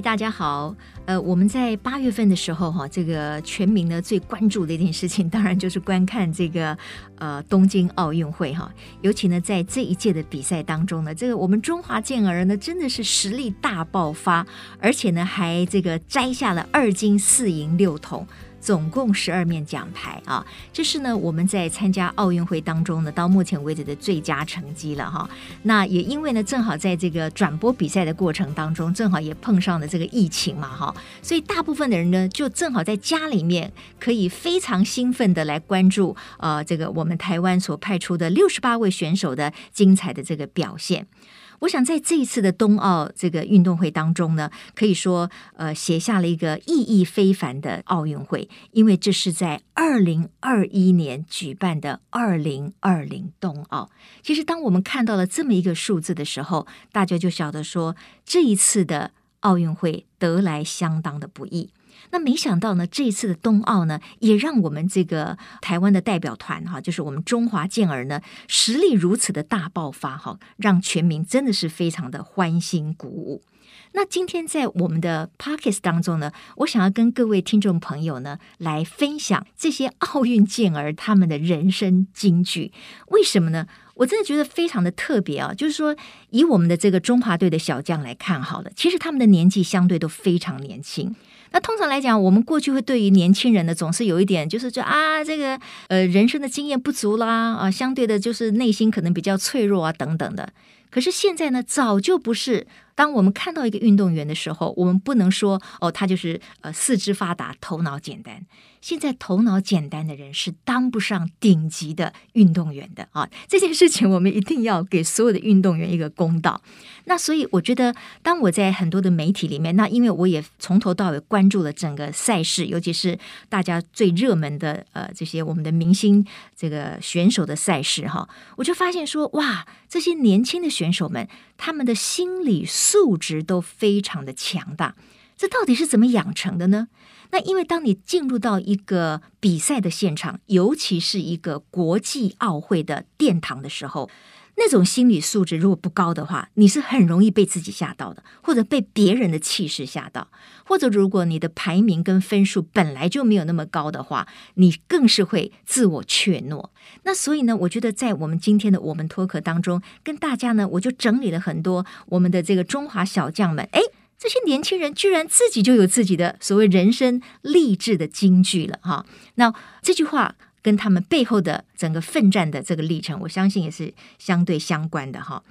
大家好。呃，我们在八月份的时候，哈，这个全民呢最关注的一件事情，当然就是观看这个呃东京奥运会，哈。尤其呢，在这一届的比赛当中呢，这个我们中华健儿呢真的是实力大爆发，而且呢还这个摘下了二金四银六铜。总共十二面奖牌啊，这是呢我们在参加奥运会当中呢到目前为止的最佳成绩了哈。那也因为呢正好在这个转播比赛的过程当中，正好也碰上了这个疫情嘛哈，所以大部分的人呢就正好在家里面可以非常兴奋的来关注呃这个我们台湾所派出的六十八位选手的精彩的这个表现。我想在这一次的冬奥这个运动会当中呢，可以说呃写下了一个意义非凡的奥运会，因为这是在二零二一年举办的二零二零冬奥。其实当我们看到了这么一个数字的时候，大家就晓得说这一次的奥运会得来相当的不易。那没想到呢，这一次的冬奥呢，也让我们这个台湾的代表团哈，就是我们中华健儿呢，实力如此的大爆发哈，让全民真的是非常的欢欣鼓舞。那今天在我们的 Podcast 当中呢，我想要跟各位听众朋友呢来分享这些奥运健儿他们的人生金句。为什么呢？我真的觉得非常的特别啊！就是说，以我们的这个中华队的小将来看好了，其实他们的年纪相对都非常年轻。那通常来讲，我们过去会对于年轻人呢，总是有一点，就是说啊，这个呃，人生的经验不足啦，啊，相对的，就是内心可能比较脆弱啊，等等的。可是现在呢，早就不是。当我们看到一个运动员的时候，我们不能说哦，他就是呃四肢发达、头脑简单。现在头脑简单的人是当不上顶级的运动员的啊！这件事情我们一定要给所有的运动员一个公道。那所以我觉得，当我在很多的媒体里面，那因为我也从头到尾关注了整个赛事，尤其是大家最热门的呃这些我们的明星这个选手的赛事哈，我就发现说哇，这些年轻的选手们，他们的心理素质都非常的强大。这到底是怎么养成的呢？那因为当你进入到一个比赛的现场，尤其是一个国际奥会的殿堂的时候，那种心理素质如果不高的话，你是很容易被自己吓到的，或者被别人的气势吓到，或者如果你的排名跟分数本来就没有那么高的话，你更是会自我怯懦。那所以呢，我觉得在我们今天的我们脱壳当中，跟大家呢，我就整理了很多我们的这个中华小将们，哎。这些年轻人居然自己就有自己的所谓人生励志的金句了哈，那这句话跟他们背后的整个奋战的这个历程，我相信也是相对相关的哈。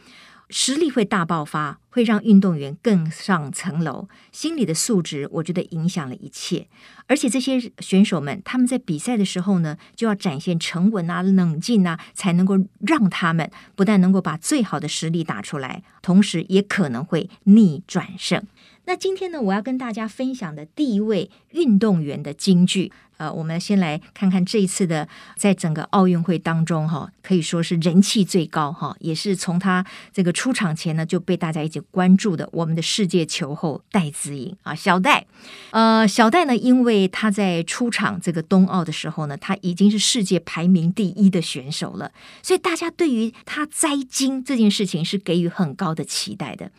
实力会大爆发，会让运动员更上层楼。心理的素质，我觉得影响了一切。而且这些选手们，他们在比赛的时候呢，就要展现沉稳啊、冷静啊，才能够让他们不但能够把最好的实力打出来，同时也可能会逆转胜。那今天呢，我要跟大家分享的第一位运动员的金句，呃，我们先来看看这一次的在整个奥运会当中，哈，可以说是人气最高，哈，也是从他这个出场前呢就被大家一起关注的，我们的世界球后戴资颖啊，小戴，呃，小戴呢，因为他在出场这个冬奥的时候呢，他已经是世界排名第一的选手了，所以大家对于他摘金这件事情是给予很高的期待的。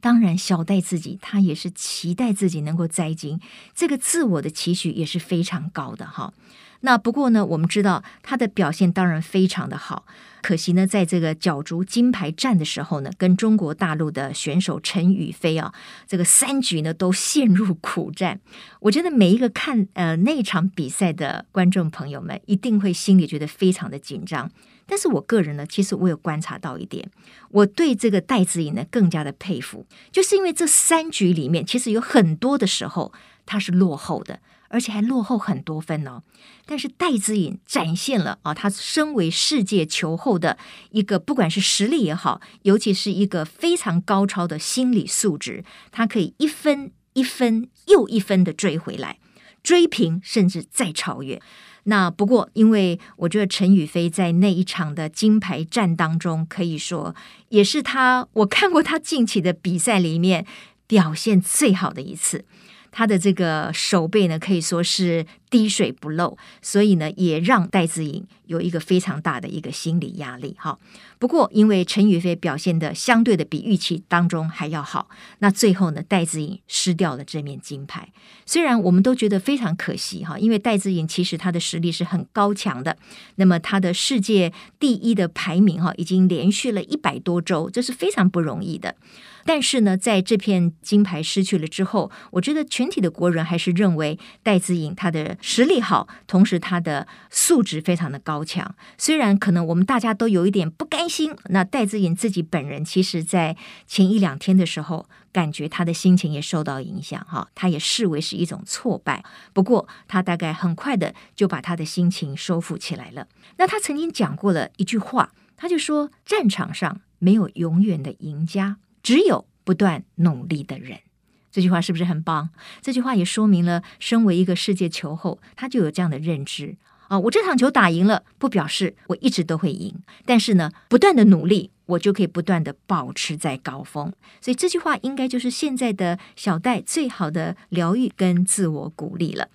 当然，小戴自己他也是期待自己能够摘金，这个自我的期许也是非常高的哈。那不过呢，我们知道他的表现当然非常的好，可惜呢，在这个角逐金牌战的时候呢，跟中国大陆的选手陈雨菲啊，这个三局呢都陷入苦战。我觉得每一个看呃那场比赛的观众朋友们，一定会心里觉得非常的紧张。但是我个人呢，其实我有观察到一点，我对这个戴资颖呢更加的佩服，就是因为这三局里面，其实有很多的时候他是落后的，而且还落后很多分哦。但是戴资颖展现了啊，他身为世界球后的一个，不管是实力也好，尤其是一个非常高超的心理素质，他可以一分一分又一分的追回来，追平甚至再超越。那不过，因为我觉得陈雨菲在那一场的金牌战当中，可以说也是他我看过他近期的比赛里面表现最好的一次。他的这个手背呢，可以说是滴水不漏，所以呢，也让戴资颖有一个非常大的一个心理压力。哈，不过因为陈雨菲表现的相对的比预期当中还要好，那最后呢，戴资颖失掉了这面金牌。虽然我们都觉得非常可惜哈，因为戴资颖其实她的实力是很高强的，那么她的世界第一的排名哈，已经连续了一百多周，这是非常不容易的。但是呢，在这片金牌失去了之后，我觉得全体的国人还是认为戴资颖她的实力好，同时他的素质非常的高强。虽然可能我们大家都有一点不甘心，那戴志颖自己本人其实在前一两天的时候，感觉他的心情也受到影响，哈，他也视为是一种挫败。不过他大概很快的就把他的心情收复起来了。那他曾经讲过了一句话，他就说：“战场上没有永远的赢家。”只有不断努力的人，这句话是不是很棒？这句话也说明了，身为一个世界球后，他就有这样的认知啊。我这场球打赢了，不表示我一直都会赢，但是呢，不断的努力，我就可以不断的保持在高峰。所以这句话应该就是现在的小戴最好的疗愈跟自我鼓励了。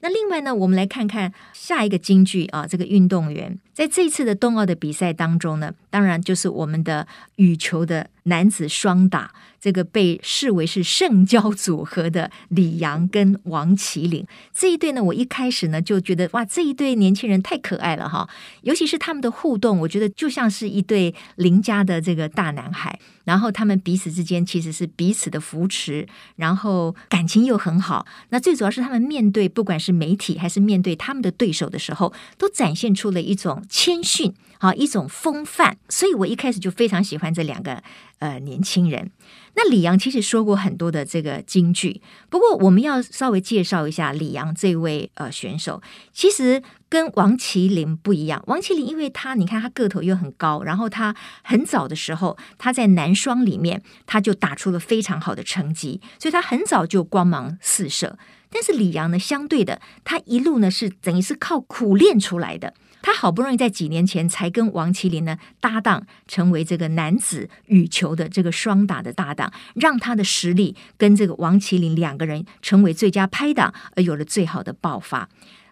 那另外呢，我们来看看下一个金句啊，这个运动员在这一次的冬奥的比赛当中呢，当然就是我们的羽球的男子双打。这个被视为是圣交组合的李阳跟王齐麟这一对呢，我一开始呢就觉得哇，这一对年轻人太可爱了哈，尤其是他们的互动，我觉得就像是一对邻家的这个大男孩。然后他们彼此之间其实是彼此的扶持，然后感情又很好。那最主要是他们面对不管是媒体还是面对他们的对手的时候，都展现出了一种谦逊啊，一种风范。所以我一开始就非常喜欢这两个呃年轻人。那李阳其实说过很多的这个金句，不过我们要稍微介绍一下李阳这位呃选手，其实跟王麒麟不一样。王麒麟因为他你看他个头又很高，然后他很早的时候他在男双里面他就打出了非常好的成绩，所以他很早就光芒四射。但是李阳呢，相对的他一路呢是等于是靠苦练出来的。他好不容易在几年前才跟王麒麟呢搭档，成为这个男子羽球的这个双打的搭档，让他的实力跟这个王麒麟两个人成为最佳拍档，而有了最好的爆发。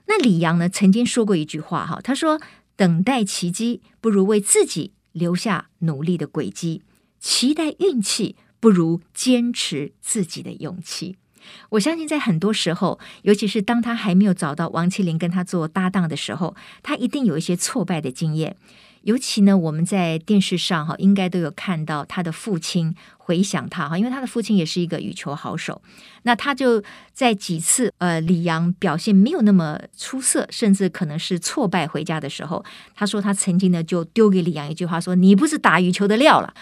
那李阳呢曾经说过一句话哈，他说：“等待奇迹不如为自己留下努力的轨迹，期待运气不如坚持自己的勇气。”我相信，在很多时候，尤其是当他还没有找到王麒麟跟他做搭档的时候，他一定有一些挫败的经验。尤其呢，我们在电视上哈，应该都有看到他的父亲回想他哈，因为他的父亲也是一个羽球好手。那他就在几次呃，李阳表现没有那么出色，甚至可能是挫败回家的时候，他说他曾经呢就丢给李阳一句话说：“你不是打羽球的料了。”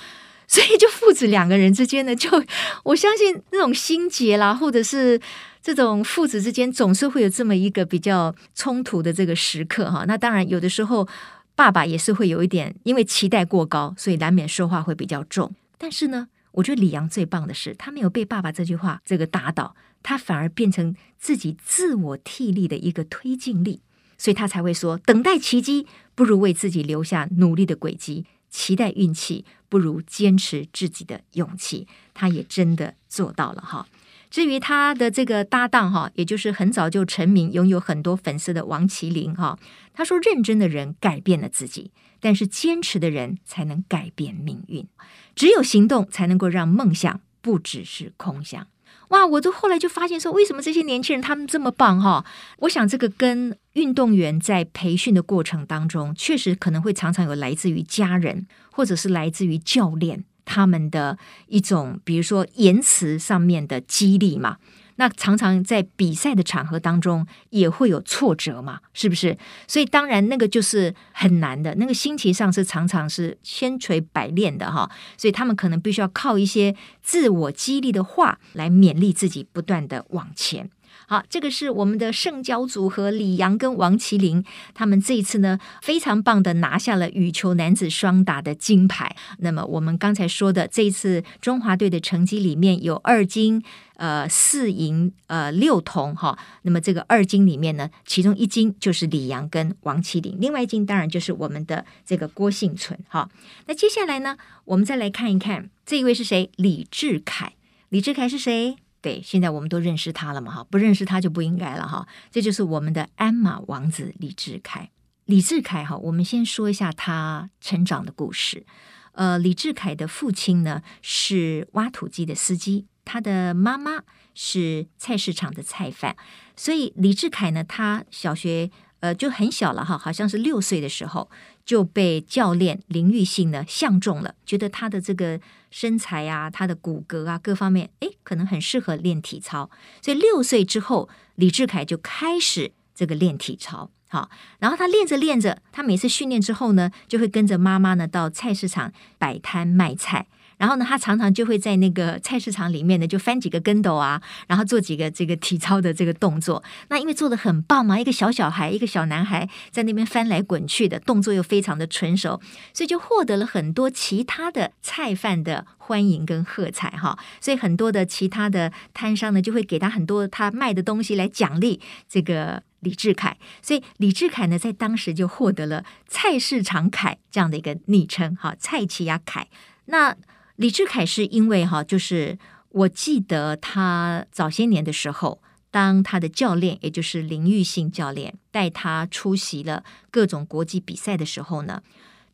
所以，就父子两个人之间呢，就 我相信那种心结啦，或者是这种父子之间总是会有这么一个比较冲突的这个时刻哈。那当然，有的时候爸爸也是会有一点，因为期待过高，所以难免说话会比较重。但是呢，我觉得李阳最棒的是，他没有被爸爸这句话这个打倒，他反而变成自己自我替力的一个推进力，所以他才会说：等待奇迹不如为自己留下努力的轨迹。期待运气不如坚持自己的勇气，他也真的做到了哈。至于他的这个搭档哈，也就是很早就成名、拥有很多粉丝的王麒麟哈，他说：“认真的人改变了自己，但是坚持的人才能改变命运。只有行动才能够让梦想不只是空想。”哇！我都后来就发现说，为什么这些年轻人他们这么棒哈？我想这个跟运动员在培训的过程当中，确实可能会常常有来自于家人，或者是来自于教练他们的一种，比如说言辞上面的激励嘛。那常常在比赛的场合当中也会有挫折嘛，是不是？所以当然那个就是很难的，那个心情上是常常是千锤百炼的哈。所以他们可能必须要靠一些自我激励的话来勉励自己，不断的往前。好，这个是我们的圣交组合李阳跟王麒麟，他们这一次呢非常棒的拿下了羽球男子双打的金牌。那么我们刚才说的这一次中华队的成绩里面有二金，呃四银，呃六铜哈。那么这个二金里面呢，其中一金就是李阳跟王麒麟，另外一金当然就是我们的这个郭幸存哈。那接下来呢，我们再来看一看这一位是谁？李志凯，李志凯是谁？对，现在我们都认识他了嘛，哈，不认识他就不应该了，哈。这就是我们的鞍马王子李志凯。李志凯，哈，我们先说一下他成长的故事。呃，李志凯的父亲呢是挖土机的司机，他的妈妈是菜市场的菜贩，所以李志凯呢，他小学呃就很小了哈，好像是六岁的时候就被教练林玉信呢相中了，觉得他的这个身材啊，他的骨骼啊各方面，诶，可能很适合练体操，所以六岁之后，李智凯就开始这个练体操。好，然后他练着练着，他每次训练之后呢，就会跟着妈妈呢到菜市场摆摊卖菜。然后呢，他常常就会在那个菜市场里面呢，就翻几个跟斗啊，然后做几个这个体操的这个动作。那因为做的很棒嘛，一个小小孩，一个小男孩在那边翻来滚去的动作又非常的纯熟，所以就获得了很多其他的菜贩的欢迎跟喝彩哈。所以很多的其他的摊商呢，就会给他很多他卖的东西来奖励这个。李志凯，所以李志凯呢，在当时就获得了“菜市场凯”这样的一个昵称，哈，蔡奇亚凯。那李志凯是因为哈，就是我记得他早些年的时候，当他的教练，也就是林玉信教练带他出席了各种国际比赛的时候呢，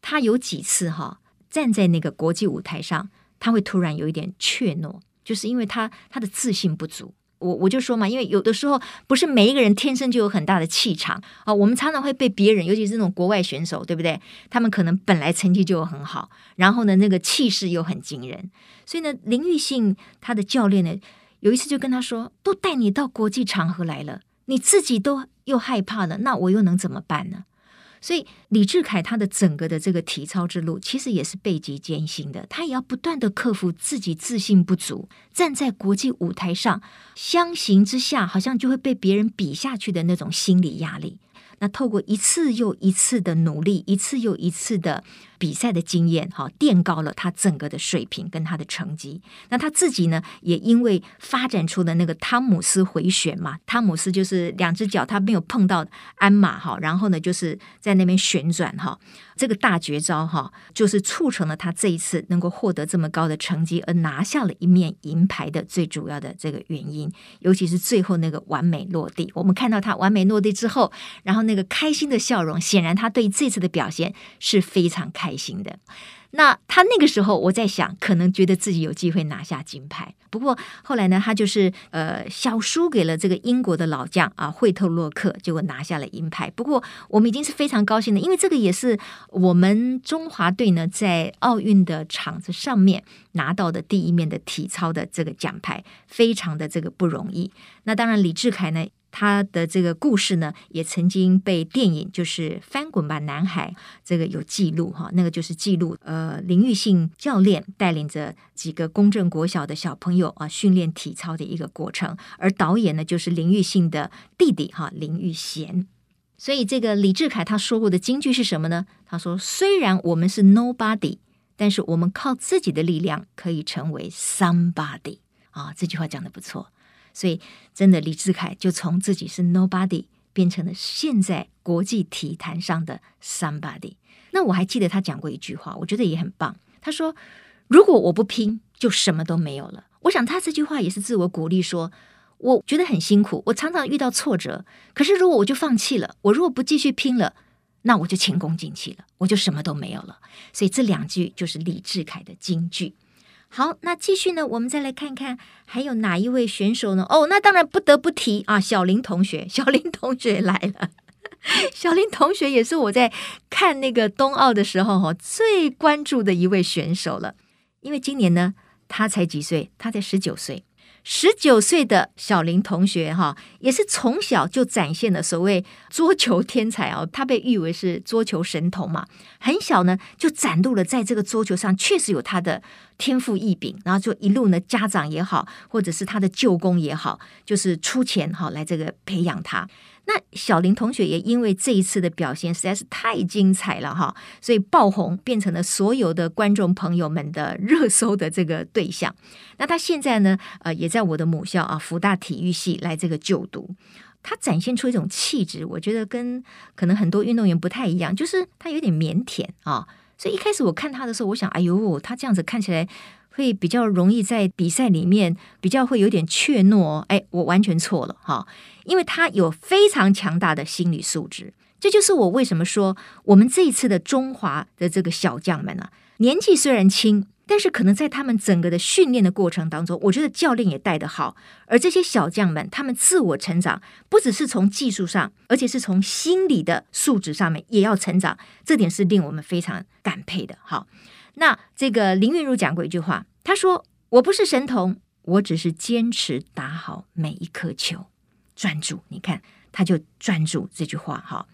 他有几次哈站在那个国际舞台上，他会突然有一点怯懦，就是因为他他的自信不足。我我就说嘛，因为有的时候不是每一个人天生就有很大的气场啊。我们常常会被别人，尤其是那种国外选手，对不对？他们可能本来成绩就很好，然后呢，那个气势又很惊人。所以呢，林育信他的教练呢，有一次就跟他说：“都带你到国际场合来了，你自己都又害怕了，那我又能怎么办呢？”所以李志凯他的整个的这个体操之路，其实也是背极艰辛的。他也要不断的克服自己自信不足，站在国际舞台上，相形之下，好像就会被别人比下去的那种心理压力。那透过一次又一次的努力，一次又一次的比赛的经验，哈，垫高了他整个的水平跟他的成绩。那他自己呢，也因为发展出了那个汤姆斯回旋嘛，汤姆斯就是两只脚他没有碰到鞍马哈，然后呢就是在那边旋转哈，这个大绝招哈，就是促成了他这一次能够获得这么高的成绩，而拿下了一面银牌的最主要的这个原因。尤其是最后那个完美落地，我们看到他完美落地之后，然后那个开心的笑容，显然他对这次的表现是非常开。开心的，那他那个时候我在想，可能觉得自己有机会拿下金牌。不过后来呢，他就是呃小输给了这个英国的老将啊惠特洛克，结果拿下了银牌。不过我们已经是非常高兴的，因为这个也是我们中华队呢在奥运的场子上面拿到的第一面的体操的这个奖牌，非常的这个不容易。那当然，李志凯呢。他的这个故事呢，也曾经被电影就是《翻滚吧，男孩》这个有记录哈，那个就是记录呃林育信教练带领着几个公正国小的小朋友啊训练体操的一个过程，而导演呢就是林育信的弟弟哈林育贤。所以这个李志凯他说过的金句是什么呢？他说：“虽然我们是 nobody，但是我们靠自己的力量可以成为 somebody。”啊，这句话讲得不错。所以，真的，李志凯就从自己是 nobody 变成了现在国际体坛上的 somebody。那我还记得他讲过一句话，我觉得也很棒。他说：“如果我不拼，就什么都没有了。”我想他这句话也是自我鼓励，说：“我觉得很辛苦，我常常遇到挫折。可是如果我就放弃了，我如果不继续拼了，那我就前功尽弃了，我就什么都没有了。”所以这两句就是李志凯的金句。好，那继续呢，我们再来看看还有哪一位选手呢？哦，那当然不得不提啊，小林同学，小林同学来了。小林同学也是我在看那个冬奥的时候哈最关注的一位选手了，因为今年呢，他才几岁？他才十九岁。十九岁的小林同学，哈，也是从小就展现了所谓桌球天才哦，他被誉为是桌球神童嘛。很小呢，就展露了在这个桌球上确实有他的天赋异禀，然后就一路呢，家长也好，或者是他的舅公也好，就是出钱哈来这个培养他。那小林同学也因为这一次的表现实在是太精彩了哈，所以爆红，变成了所有的观众朋友们的热搜的这个对象。那他现在呢，呃，也在我的母校啊，福大体育系来这个就读。他展现出一种气质，我觉得跟可能很多运动员不太一样，就是他有点腼腆啊。所以一开始我看他的时候，我想，哎呦，他这样子看起来会比较容易在比赛里面比较会有点怯懦。哎，我完全错了哈，因为他有非常强大的心理素质。这就是我为什么说我们这一次的中华的这个小将们啊，年纪虽然轻。但是可能在他们整个的训练的过程当中，我觉得教练也带得好，而这些小将们，他们自我成长不只是从技术上，而且是从心理的素质上面也要成长，这点是令我们非常感佩的。好，那这个林昀儒讲过一句话，他说：“我不是神童，我只是坚持打好每一颗球，专注。”你看，他就专注这句话哈。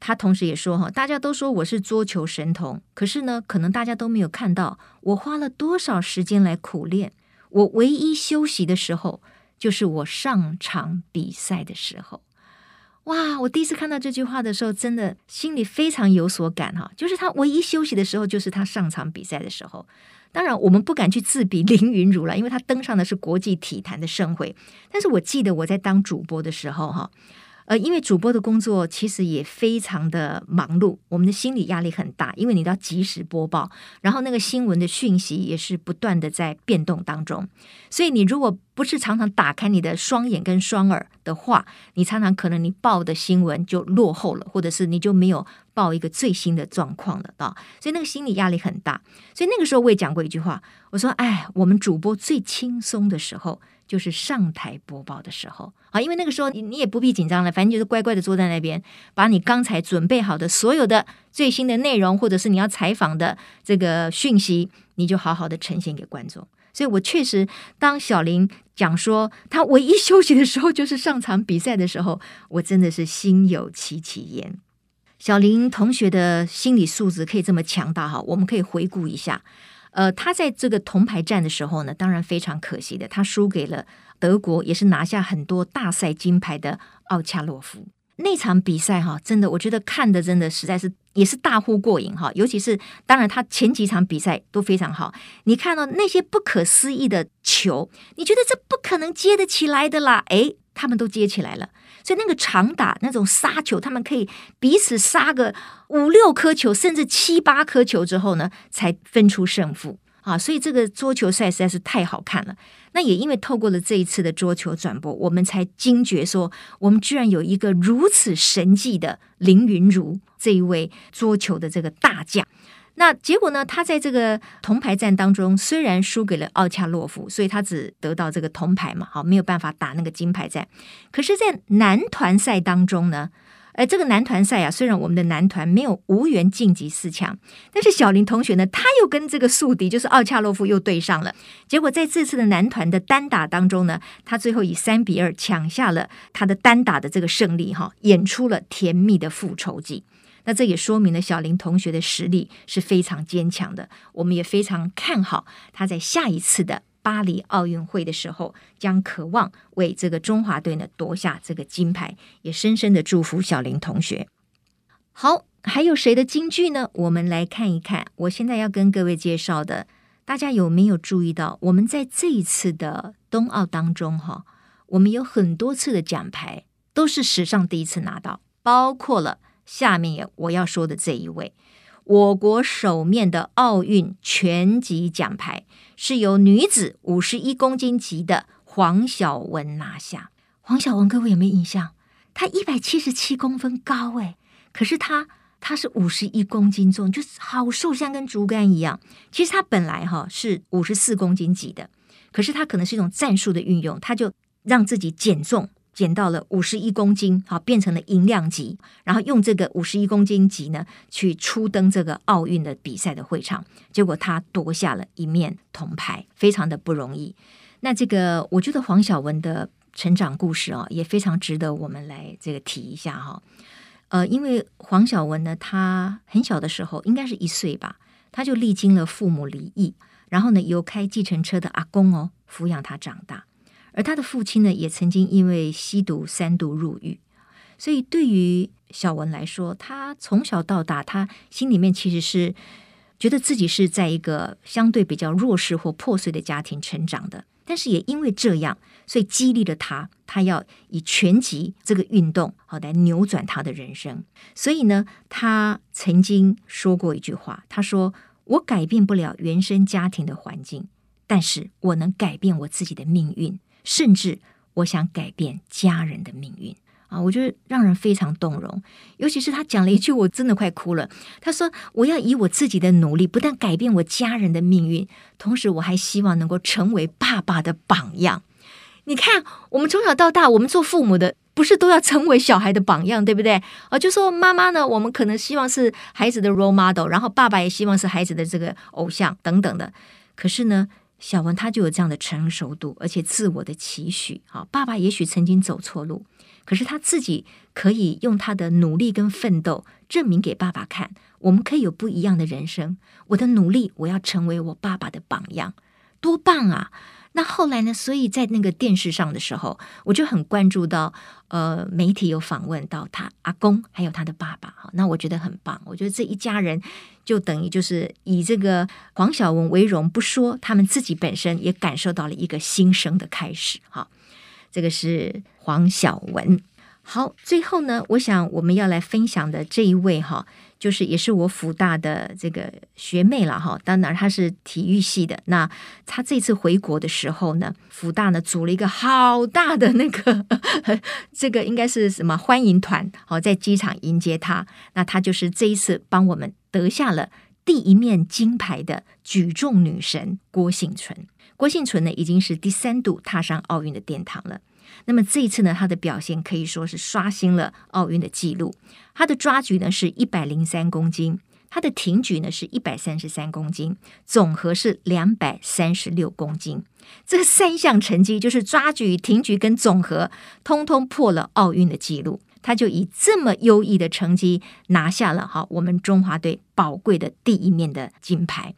他同时也说：“哈，大家都说我是桌球神童，可是呢，可能大家都没有看到我花了多少时间来苦练。我唯一休息的时候，就是我上场比赛的时候。哇！我第一次看到这句话的时候，真的心里非常有所感哈。就是他唯一休息的时候，就是他上场比赛的时候。当然，我们不敢去自比林云如了，因为他登上的是国际体坛的盛会。但是我记得我在当主播的时候，哈。”呃，因为主播的工作其实也非常的忙碌，我们的心理压力很大，因为你都要及时播报，然后那个新闻的讯息也是不断的在变动当中，所以你如果不是常常打开你的双眼跟双耳的话，你常常可能你报的新闻就落后了，或者是你就没有报一个最新的状况了啊，所以那个心理压力很大。所以那个时候我也讲过一句话，我说：“哎，我们主播最轻松的时候。”就是上台播报的时候啊，因为那个时候你你也不必紧张了，反正就是乖乖的坐在那边，把你刚才准备好的所有的最新的内容，或者是你要采访的这个讯息，你就好好的呈现给观众。所以我确实，当小林讲说他唯一休息的时候就是上场比赛的时候，我真的是心有戚戚焉。小林同学的心理素质可以这么强大哈，我们可以回顾一下。呃，他在这个铜牌战的时候呢，当然非常可惜的，他输给了德国，也是拿下很多大赛金牌的奥恰洛夫。那场比赛哈，真的，我觉得看的真的实在是也是大呼过瘾哈。尤其是当然他前几场比赛都非常好，你看到那些不可思议的球，你觉得这不可能接得起来的啦，诶，他们都接起来了。所以那个长打那种杀球，他们可以彼此杀个五六颗球，甚至七八颗球之后呢，才分出胜负啊！所以这个桌球赛实在是太好看了。那也因为透过了这一次的桌球转播，我们才惊觉说，我们居然有一个如此神迹的林云如这一位桌球的这个大将。那结果呢？他在这个铜牌战当中，虽然输给了奥恰洛夫，所以他只得到这个铜牌嘛，好，没有办法打那个金牌战。可是，在男团赛当中呢，呃，这个男团赛啊，虽然我们的男团没有无缘晋级四强，但是小林同学呢，他又跟这个宿敌就是奥恰洛夫又对上了。结果在这次的男团的单打当中呢，他最后以三比二抢下了他的单打的这个胜利，哈，演出了甜蜜的复仇记。那这也说明了小林同学的实力是非常坚强的，我们也非常看好他在下一次的巴黎奥运会的时候，将渴望为这个中华队呢夺下这个金牌，也深深的祝福小林同学。好，还有谁的金句呢？我们来看一看。我现在要跟各位介绍的，大家有没有注意到？我们在这一次的冬奥当中，哈，我们有很多次的奖牌都是史上第一次拿到，包括了。下面我要说的这一位，我国首面的奥运拳击奖牌是由女子五十一公斤级的黄晓雯拿下。黄晓雯，各位有没有印象？她一百七十七公分高诶，可是她她是五十一公斤重，就是好瘦，像根竹竿一样。其实她本来哈是五十四公斤级的，可是她可能是一种战术的运用，她就让自己减重。减到了五十一公斤，好，变成了银量级，然后用这个五十一公斤级呢，去初登这个奥运的比赛的会场，结果他夺下了一面铜牌，非常的不容易。那这个我觉得黄晓雯的成长故事啊，也非常值得我们来这个提一下哈。呃，因为黄晓雯呢，她很小的时候，应该是一岁吧，她就历经了父母离异，然后呢，由开计程车的阿公哦抚养她长大。而他的父亲呢，也曾经因为吸毒三度入狱，所以对于小文来说，他从小到大，他心里面其实是觉得自己是在一个相对比较弱势或破碎的家庭成长的。但是也因为这样，所以激励了他，他要以拳击这个运动好来扭转他的人生。所以呢，他曾经说过一句话，他说：“我改变不了原生家庭的环境。”但是我能改变我自己的命运，甚至我想改变家人的命运啊！我觉得让人非常动容，尤其是他讲了一句，我真的快哭了。他说：“我要以我自己的努力，不但改变我家人的命运，同时我还希望能够成为爸爸的榜样。”你看，我们从小到大，我们做父母的，不是都要成为小孩的榜样，对不对？啊，就说妈妈呢，我们可能希望是孩子的 role model，然后爸爸也希望是孩子的这个偶像等等的。可是呢，小文他就有这样的成熟度，而且自我的期许。好，爸爸也许曾经走错路，可是他自己可以用他的努力跟奋斗证明给爸爸看，我们可以有不一样的人生。我的努力，我要成为我爸爸的榜样，多棒啊！那后来呢？所以在那个电视上的时候，我就很关注到，呃，媒体有访问到他阿公，还有他的爸爸。哈，那我觉得很棒。我觉得这一家人就等于就是以这个黄小文为荣不说，他们自己本身也感受到了一个新生的开始。哈，这个是黄小文。好，最后呢，我想我们要来分享的这一位哈，就是也是我辅大的这个学妹了哈。当然她是体育系的。那她这次回国的时候呢，辅大呢组了一个好大的那个 这个应该是什么欢迎团，好在机场迎接她。那她就是这一次帮我们得下了第一面金牌的举重女神郭婞淳。郭婞淳呢已经是第三度踏上奥运的殿堂了。那么这一次呢，他的表现可以说是刷新了奥运的纪录。他的抓举呢是一百零三公斤，他的挺举呢是一百三十三公斤，总和是两百三十六公斤。这三项成绩就是抓举、挺举跟总和，通通破了奥运的纪录。他就以这么优异的成绩拿下了哈我们中华队宝贵的第一面的金牌。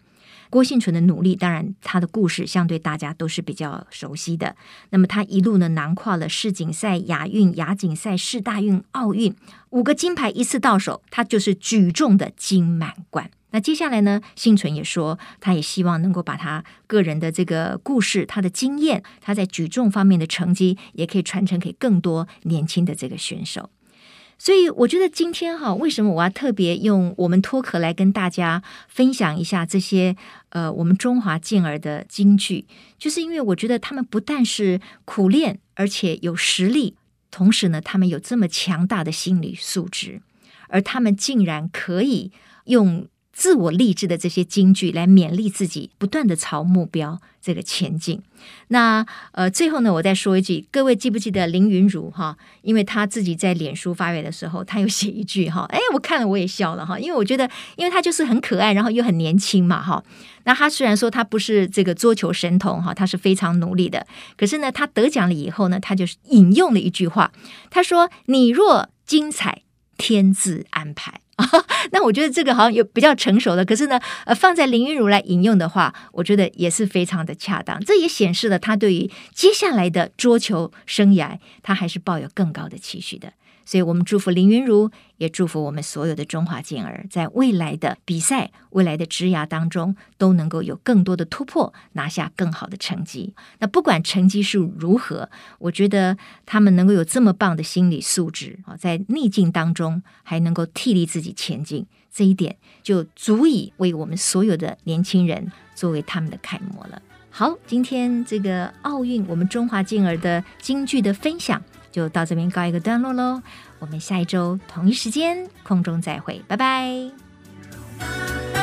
郭婞淳的努力，当然他的故事相对大家都是比较熟悉的。那么他一路呢，囊括了世锦赛、亚运、亚锦赛、世大运、奥运五个金牌一次到手，他就是举重的金满贯。那接下来呢，幸存也说，他也希望能够把他个人的这个故事、他的经验、他在举重方面的成绩，也可以传承给更多年轻的这个选手。所以我觉得今天哈，为什么我要特别用我们脱壳来跟大家分享一下这些呃，我们中华健儿的京剧，就是因为我觉得他们不但是苦练，而且有实力，同时呢，他们有这么强大的心理素质，而他们竟然可以用。自我励志的这些金句来勉励自己，不断的朝目标这个前进。那呃，最后呢，我再说一句，各位记不记得林昀儒哈？因为他自己在脸书发言的时候，他有写一句哈，哎，我看了我也笑了哈，因为我觉得，因为他就是很可爱，然后又很年轻嘛哈。那他虽然说他不是这个桌球神童哈，他是非常努力的，可是呢，他得奖了以后呢，他就是引用了一句话，他说：“你若精彩，天自安排。” 那我觉得这个好像有比较成熟的，可是呢，呃，放在林昀儒来引用的话，我觉得也是非常的恰当。这也显示了他对于接下来的桌球生涯，他还是抱有更高的期许的。所以我们祝福林云如，也祝福我们所有的中华健儿，在未来的比赛、未来的职涯当中，都能够有更多的突破，拿下更好的成绩。那不管成绩是如何，我觉得他们能够有这么棒的心理素质啊，在逆境当中还能够替力自己前进，这一点就足以为我们所有的年轻人作为他们的楷模了。好，今天这个奥运，我们中华健儿的金句的分享。就到这边告一个段落喽。我们下一周同一时间空中再会拜拜。